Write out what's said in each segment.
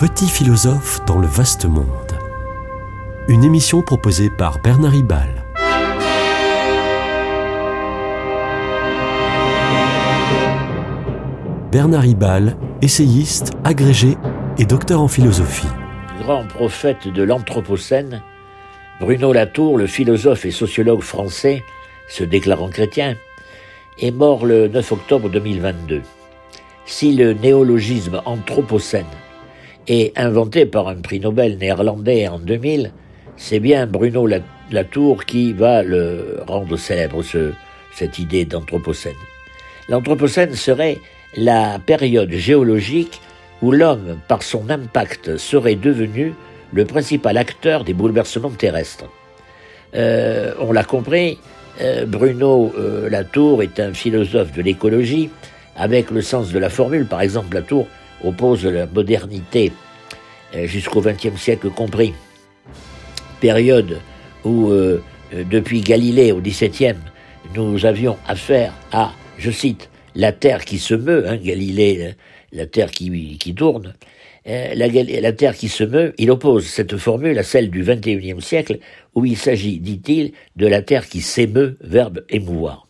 Petit philosophe dans le vaste monde. Une émission proposée par Bernard Ribal. Bernard Ribal, essayiste, agrégé et docteur en philosophie. Grand prophète de l'Anthropocène, Bruno Latour, le philosophe et sociologue français, se déclarant chrétien, est mort le 9 octobre 2022. Si le néologisme Anthropocène est inventé par un prix Nobel néerlandais en 2000, c'est bien Bruno Latour qui va le rendre célèbre, cette idée d'Anthropocène. L'Anthropocène serait la période géologique où l'homme, par son impact, serait devenu le principal acteur des bouleversements terrestres. Euh, on l'a compris, euh, Bruno euh, Latour est un philosophe de l'écologie, avec le sens de la formule. Par exemple, Latour oppose la modernité jusqu'au XXe siècle compris, période où, depuis Galilée au XVIIe, nous avions affaire à, je cite, la Terre qui se meut, hein, Galilée, la Terre qui, qui tourne, euh, la, la, Terre qui se meut, il oppose cette formule à celle du XXIe siècle, où il s'agit, dit-il, de la Terre qui s'émeut, verbe émouvoir.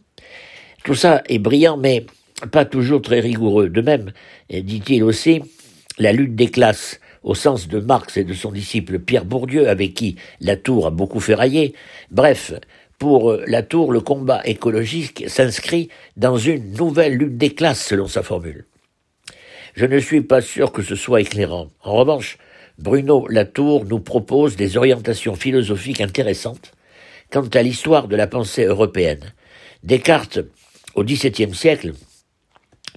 Tout ça est brillant, mais pas toujours très rigoureux. De même, dit-il aussi, la lutte des classes, au sens de Marx et de son disciple Pierre Bourdieu, avec qui Latour a beaucoup ferraillé. Bref, pour euh, Latour, le combat écologique s'inscrit dans une nouvelle lutte des classes, selon sa formule. Je ne suis pas sûr que ce soit éclairant. En revanche, Bruno Latour nous propose des orientations philosophiques intéressantes quant à l'histoire de la pensée européenne. Descartes, au XVIIe siècle,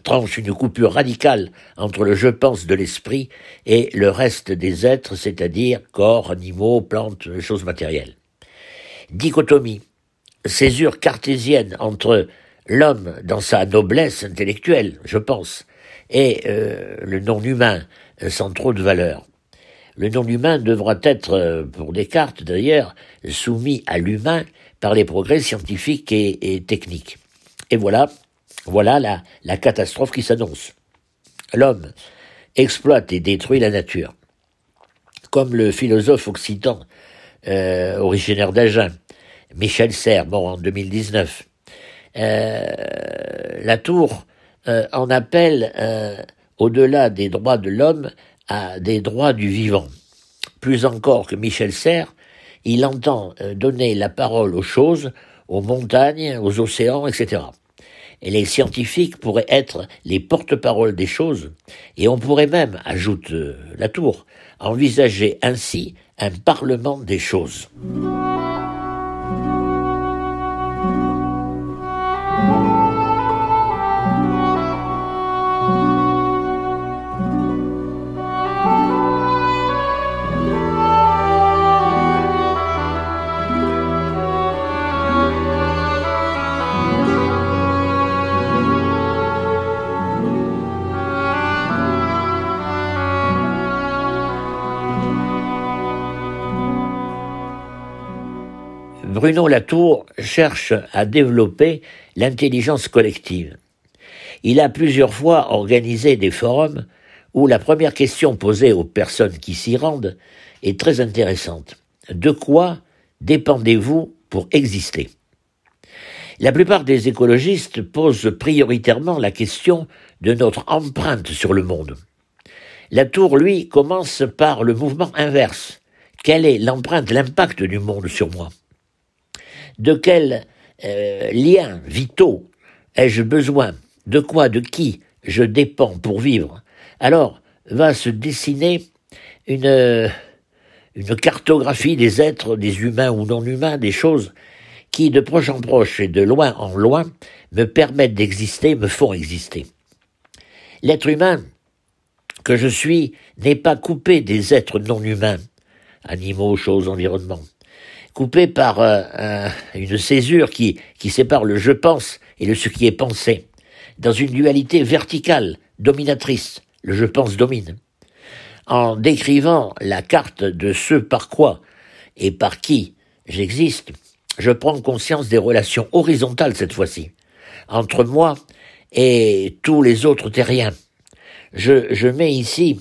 tranche une coupure radicale entre le je pense de l'esprit et le reste des êtres, c'est-à-dire corps, animaux, plantes, choses matérielles. Dichotomie, césure cartésienne entre l'homme dans sa noblesse intellectuelle, je pense, et euh, le non-humain euh, sans trop de valeur. Le non-humain devra être, euh, pour Descartes d'ailleurs, soumis à l'humain par les progrès scientifiques et, techniques. Et voilà, voilà la, catastrophe qui s'annonce. L'homme exploite et détruit la nature. Comme le philosophe occitan originaire d'Agen, Michel Serres, mort en 2019. la tour euh, en appelle, euh, au-delà des droits de l'homme, à des droits du vivant. Plus encore que Michel Serres, il entend euh, donner la parole aux choses, aux montagnes, aux océans, etc. Et les scientifiques pourraient être les porte-paroles des choses, et on pourrait même, ajoute la tour, envisager ainsi un parlement des choses. Bruno Latour cherche à développer l'intelligence collective. Il a plusieurs fois organisé des forums où la première question posée aux personnes qui s'y rendent est très intéressante. De quoi dépendez-vous pour exister? La plupart des écologistes posent prioritairement la question de notre empreinte sur le monde. Latour, lui, commence par le mouvement inverse. Quelle est l'empreinte, l'impact du monde sur moi? De quels euh, liens vitaux ai-je besoin? De quoi, de qui je dépends pour vivre? Alors va se dessiner une, une cartographie des êtres, des humains ou non humains, des choses qui, de proche en proche et de loin en loin, me permettent d'exister, me font exister. L'être humain que je suis n'est pas coupé des êtres non humains, animaux, choses, environnements coupé par euh, une césure qui, sépare le je pense et le ce qui est pensé, dans une dualité verticale, dominatrice, le je pense domine. En décrivant la carte de ce par quoi et par qui j'existe, je prends conscience des relations horizontales cette fois-ci, entre moi et tous les autres terriens. Je mets ici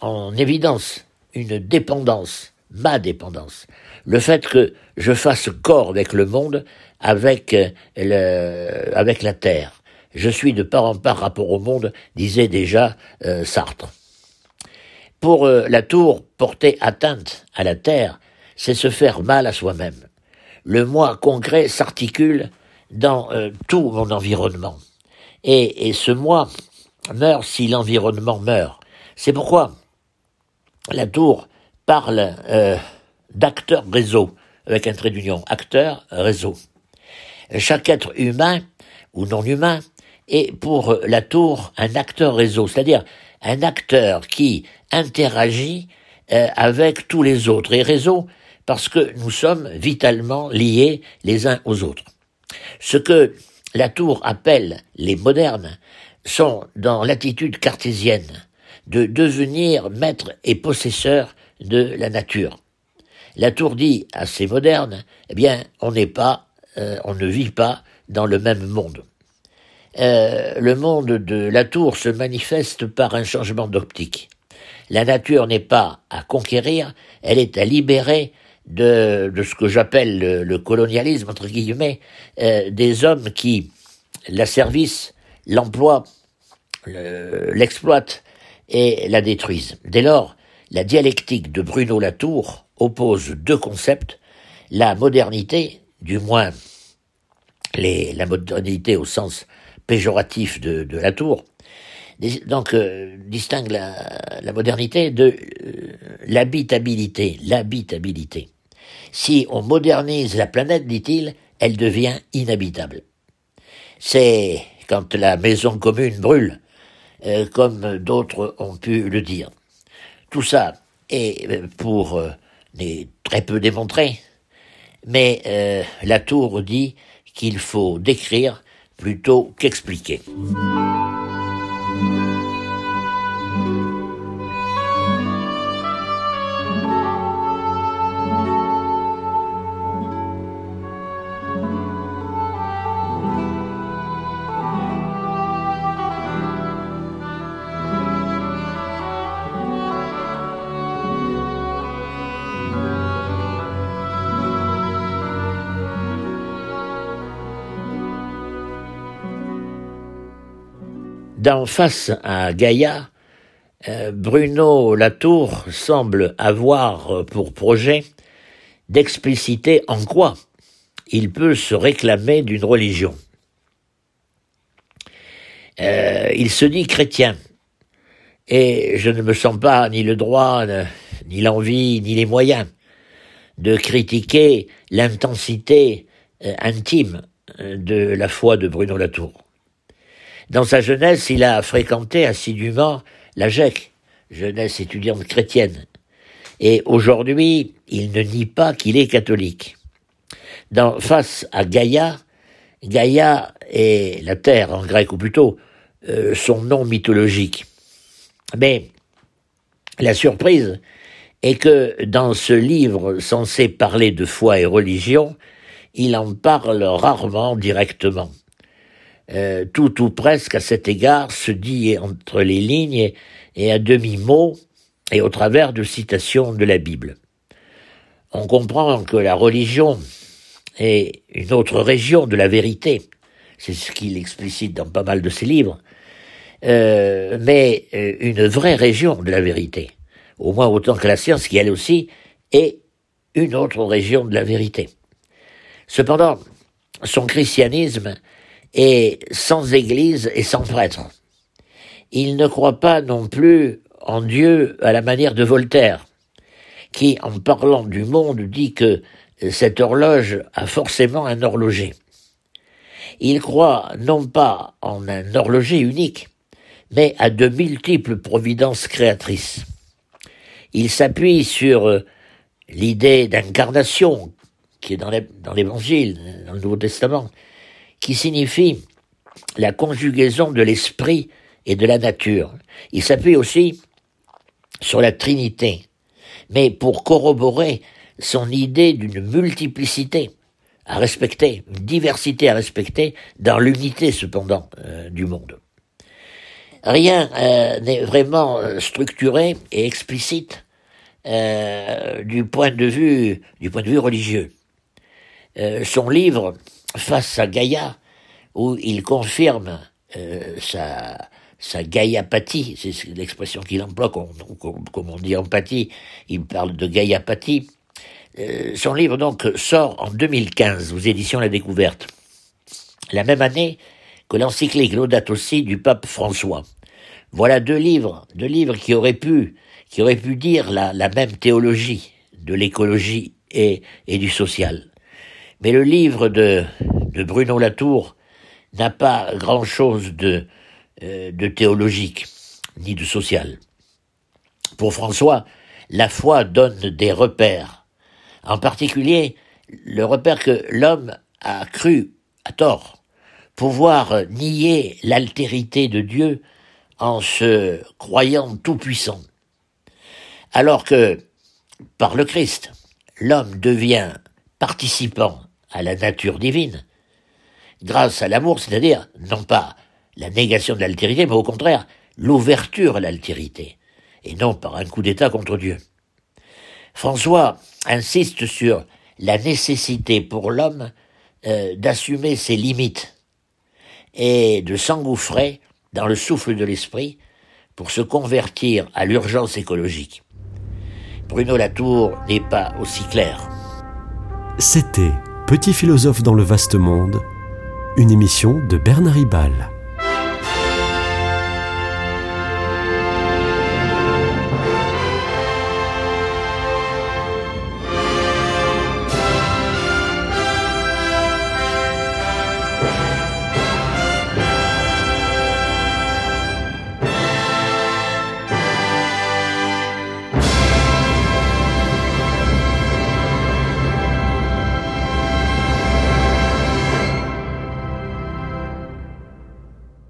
en évidence une dépendance, ma dépendance, le fait que je fasse corps avec le monde, avec, le, avec la terre. Je suis de part en part rapport au monde, disait déjà euh, Sartre. Pour euh, la tour, porter atteinte à la terre, c'est se faire mal à soi-même. Le moi concret s'articule dans euh, tout mon environnement. Et, et ce moi meurt si l'environnement meurt. C'est pourquoi la tour parle euh, d'acteur réseau, avec un trait d'union, acteur réseau. Chaque être humain ou non humain est pour la tour un acteur réseau, c'est-à-dire un acteur qui interagit euh, avec tous les autres. Et réseau, parce que nous sommes vitalement liés les uns aux autres. Ce que la tour appelle les modernes sont dans l'attitude cartésienne de devenir maître et possesseur de la nature. La tour dit à ces modernes, eh bien, on n'est pas, euh, on ne vit pas dans le même monde. Euh, le monde de la tour se manifeste par un changement d'optique. La nature n'est pas à conquérir, elle est à libérer de, de ce que j'appelle le, colonialisme, entre guillemets, euh, des hommes qui la servissent, l'emploient, l'exploitent et la détruisent. Dès lors, la dialectique de Bruno Latour oppose deux concepts, la modernité, du moins les, la modernité au sens péjoratif de, de Latour, donc euh, distingue la, la, modernité de euh, l'habitabilité, l'habitabilité. Si on modernise la planète, dit-il, elle devient inhabitable. C'est quand la maison commune brûle, euh, comme d'autres ont pu le dire. Tout ça est pour euh, très peu démontré, mais euh, la tour dit qu'il faut décrire plutôt qu'expliquer. D'en face à Gaïa, euh, Bruno Latour semble avoir pour projet d'expliciter en quoi il peut se réclamer d'une religion. Euh, il se dit chrétien, et je ne me sens pas ni le droit, ni l'envie, ni les moyens de critiquer l'intensité euh, intime de la foi de Bruno Latour. Dans sa jeunesse, il a fréquenté assidûment la GEC, jeunesse étudiante chrétienne. Et aujourd'hui, il ne nie pas qu'il est catholique. Face à Gaïa, Gaïa est la terre en grec, ou plutôt euh, son nom mythologique. Mais la surprise est que dans ce livre censé parler de foi et religion, il en parle rarement directement. Euh, tout ou presque à cet égard se dit entre les lignes et, à demi-mot et au travers de citations de la Bible. On comprend que la religion est une autre région de la vérité, c'est ce qu'il explicite dans pas mal de ses livres, euh, mais euh, une vraie région de la vérité, au moins autant que la science qui elle aussi est une autre région de la vérité. Cependant, son christianisme et sans église et sans prêtre. Il ne croit pas non plus en Dieu à la manière de Voltaire, qui, en parlant du monde, dit que cette horloge a forcément un horloger. Il croit non pas en un horloger unique, mais à de multiples providences créatrices. Il s'appuie sur euh, l'idée d'incarnation qui est dans l'Évangile, dans le Nouveau Testament, qui signifie la conjugaison de l'esprit et de la nature. Il s'appuie aussi sur la Trinité, mais pour corroborer son idée d'une multiplicité à respecter, une diversité à respecter, dans l'unité cependant euh, du monde. rien euh, n'est vraiment euh, structuré et explicite du point de vue du point de vue religieux. son livre Face à Gaïa, où il confirme sa sa gaillapathie, c'est l'expression qu'il emploie, comme, on dit empathie, il parle de gaillapathie. son livre donc sort en 2015 aux éditions La Découverte. La même année, que l'encyclique Laudato Si du pape François. Voilà deux livres, deux livres qui auraient pu, qui auraient pu dire la, même théologie de l'écologie et, et du social. Mais le livre de, de Bruno Latour n'a pas grand-chose de, euh, de théologique ni de social. Pour François, la foi donne des repères, en particulier le repère que l'homme a cru à tort pouvoir nier l'altérité de Dieu en se croyant tout-puissant. Alors que, par le Christ, l'homme devient participant à la nature divine, grâce à l'amour, c'est-à-dire non pas la négation de l'altérité, mais au contraire l'ouverture à l'altérité, et non par un coup d'État contre Dieu. François insiste sur la nécessité pour l'homme euh, d'assumer ses limites et de s'engouffrer dans le souffle de l'esprit pour se convertir à l'urgence écologique. Bruno Latour n'est pas aussi clair. C'était Petit philosophe dans le vaste monde, une émission de Bernard Ribal.